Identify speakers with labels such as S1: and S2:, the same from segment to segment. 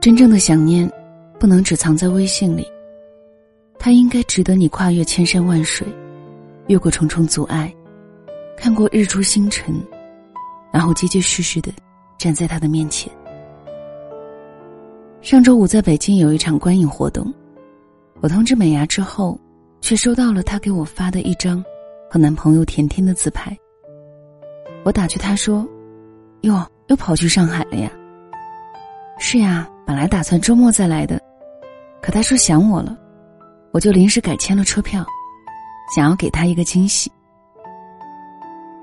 S1: 真正的想念，不能只藏在微信里。它应该值得你跨越千山万水，越过重重阻碍，看过日出星辰，然后结结实实的站在他的面前。上周五在北京有一场观影活动，我通知美牙之后，却收到了她给我发的一张和男朋友甜甜的自拍。我打趣她说：“哟，又跑去上海了呀？”“是呀，本来打算周末再来的，可他说想我了，我就临时改签了车票，想要给他一个惊喜。”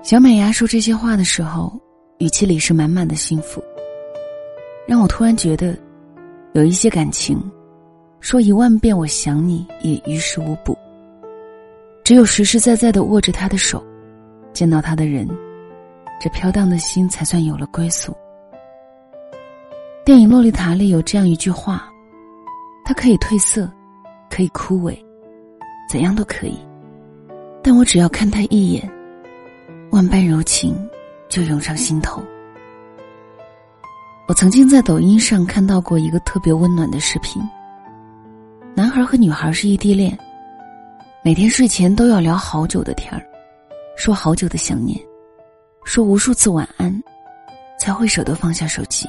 S1: 小美牙说这些话的时候，语气里是满满的幸福，让我突然觉得。有一些感情，说一万遍我想你也于事无补。只有实实在在的握着他的手，见到他的人，这飘荡的心才算有了归宿。电影《洛丽塔》里有这样一句话：“它可以褪色，可以枯萎，怎样都可以，但我只要看他一眼，万般柔情就涌上心头。”我曾经在抖音上看到过一个特别温暖的视频。男孩和女孩是异地恋，每天睡前都要聊好久的天儿，说好久的想念，说无数次晚安，才会舍得放下手机。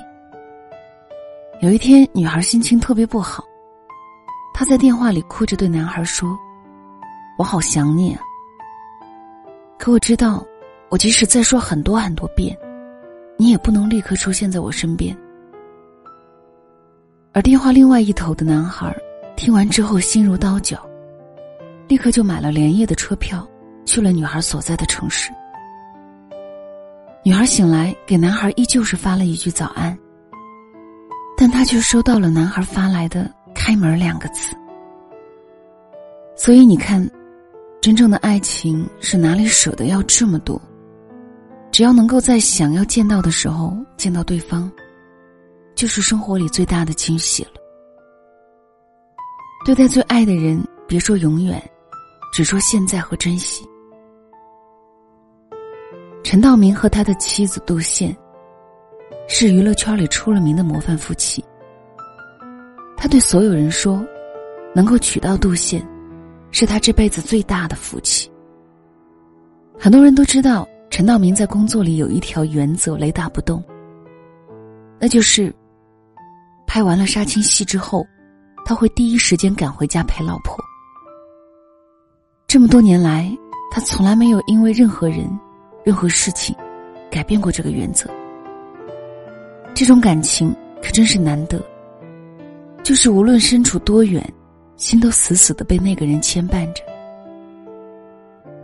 S1: 有一天，女孩心情特别不好，她在电话里哭着对男孩说：“我好想你啊。”可我知道，我即使再说很多很多遍。你也不能立刻出现在我身边。而电话另外一头的男孩，听完之后心如刀绞，立刻就买了连夜的车票，去了女孩所在的城市。女孩醒来，给男孩依旧是发了一句早安，但他却收到了男孩发来的“开门”两个字。所以你看，真正的爱情是哪里舍得要这么多？只要能够在想要见到的时候见到对方，就是生活里最大的惊喜了。对待最爱的人，别说永远，只说现在和珍惜。陈道明和他的妻子杜宪，是娱乐圈里出了名的模范夫妻。他对所有人说，能够娶到杜宪，是他这辈子最大的福气。很多人都知道。陈道明在工作里有一条原则，雷打不动。那就是，拍完了杀青戏之后，他会第一时间赶回家陪老婆。这么多年来，他从来没有因为任何人、任何事情，改变过这个原则。这种感情可真是难得。就是无论身处多远，心都死死的被那个人牵绊着。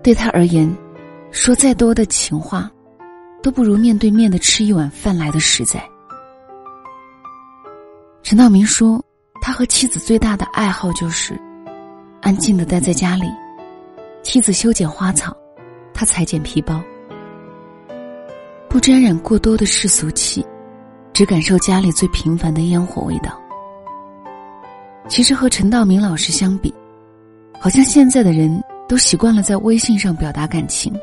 S1: 对他而言。说再多的情话，都不如面对面的吃一碗饭来的实在。陈道明说，他和妻子最大的爱好就是安静的待在家里，妻子修剪花草，他裁剪皮包，不沾染过多的世俗气，只感受家里最平凡的烟火味道。其实和陈道明老师相比，好像现在的人都习惯了在微信上表达感情。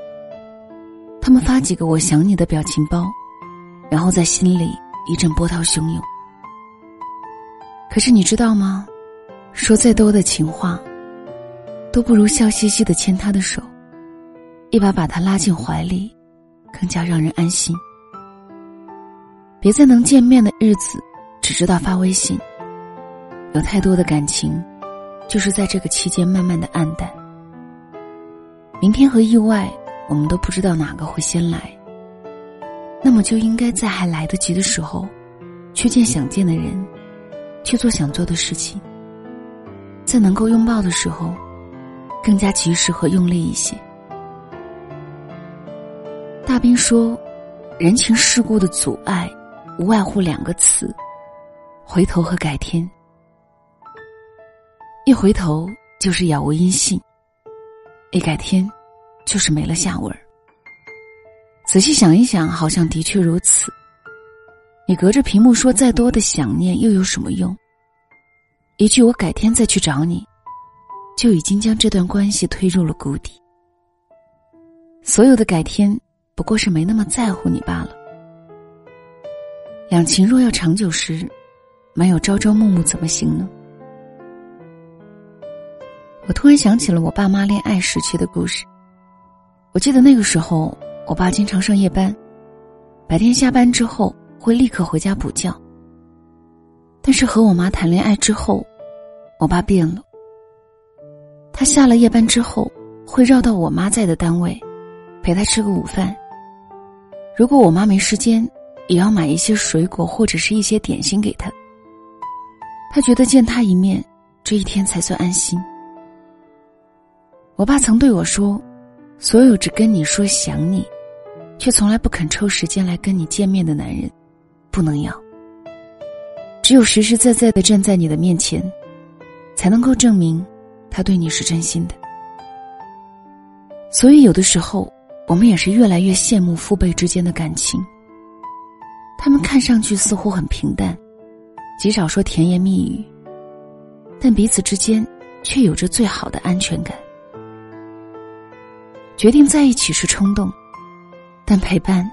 S1: 他们发几个“我想你”的表情包，然后在心里一阵波涛汹涌。可是你知道吗？说再多的情话，都不如笑嘻嘻的牵他的手，一把把他拉进怀里，更加让人安心。别在能见面的日子只知道发微信，有太多的感情，就是在这个期间慢慢的暗淡。明天和意外。我们都不知道哪个会先来，那么就应该在还来得及的时候，去见想见的人，去做想做的事情。在能够拥抱的时候，更加及时和用力一些。大兵说：“人情世故的阻碍，无外乎两个词：回头和改天。一回头就是杳无音信，一改天。”就是没了下文。仔细想一想，好像的确如此。你隔着屏幕说再多的想念，又有什么用？一句“我改天再去找你”，就已经将这段关系推入了谷底。所有的改天，不过是没那么在乎你罢了。两情若要长久时，没有朝朝暮暮怎么行呢？我突然想起了我爸妈恋爱时期的故事。我记得那个时候，我爸经常上夜班，白天下班之后会立刻回家补觉。但是和我妈谈恋爱之后，我爸变了。他下了夜班之后，会绕到我妈在的单位，陪她吃个午饭。如果我妈没时间，也要买一些水果或者是一些点心给他。他觉得见他一面，这一天才算安心。我爸曾对我说：“所有只跟你说想你，却从来不肯抽时间来跟你见面的男人，不能要。只有实实在在的站在你的面前，才能够证明他对你是真心的。”所以，有的时候我们也是越来越羡慕父辈之间的感情。他们看上去似乎很平淡。极少说甜言蜜语，但彼此之间却有着最好的安全感。决定在一起是冲动，但陪伴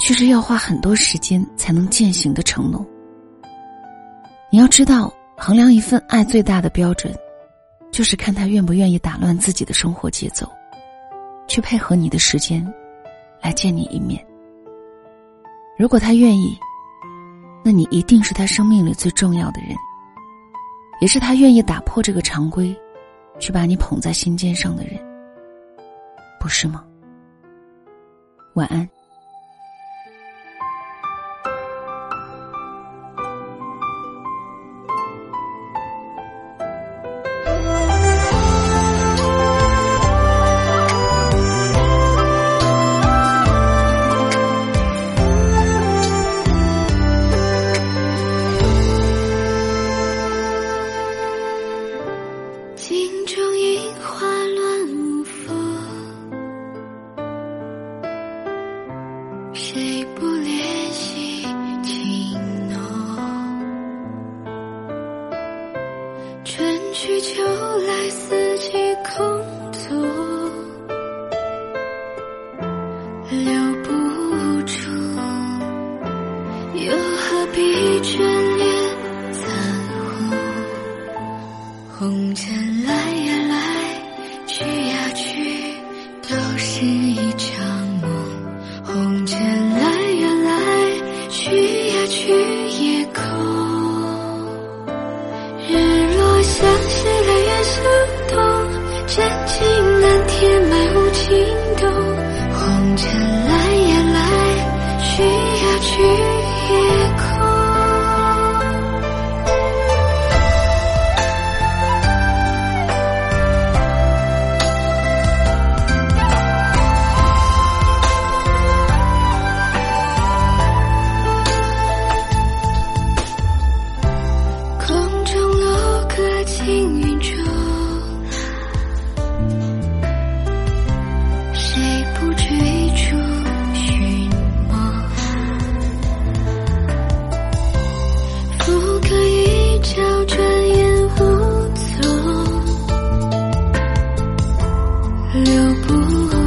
S1: 却是要花很多时间才能践行的承诺。你要知道，衡量一份爱最大的标准，就是看他愿不愿意打乱自己的生活节奏，去配合你的时间，来见你一面。如果他愿意。那你一定是他生命里最重要的人，也是他愿意打破这个常规，去把你捧在心尖上的人，不是吗？晚安。
S2: 红尘来呀来，留不。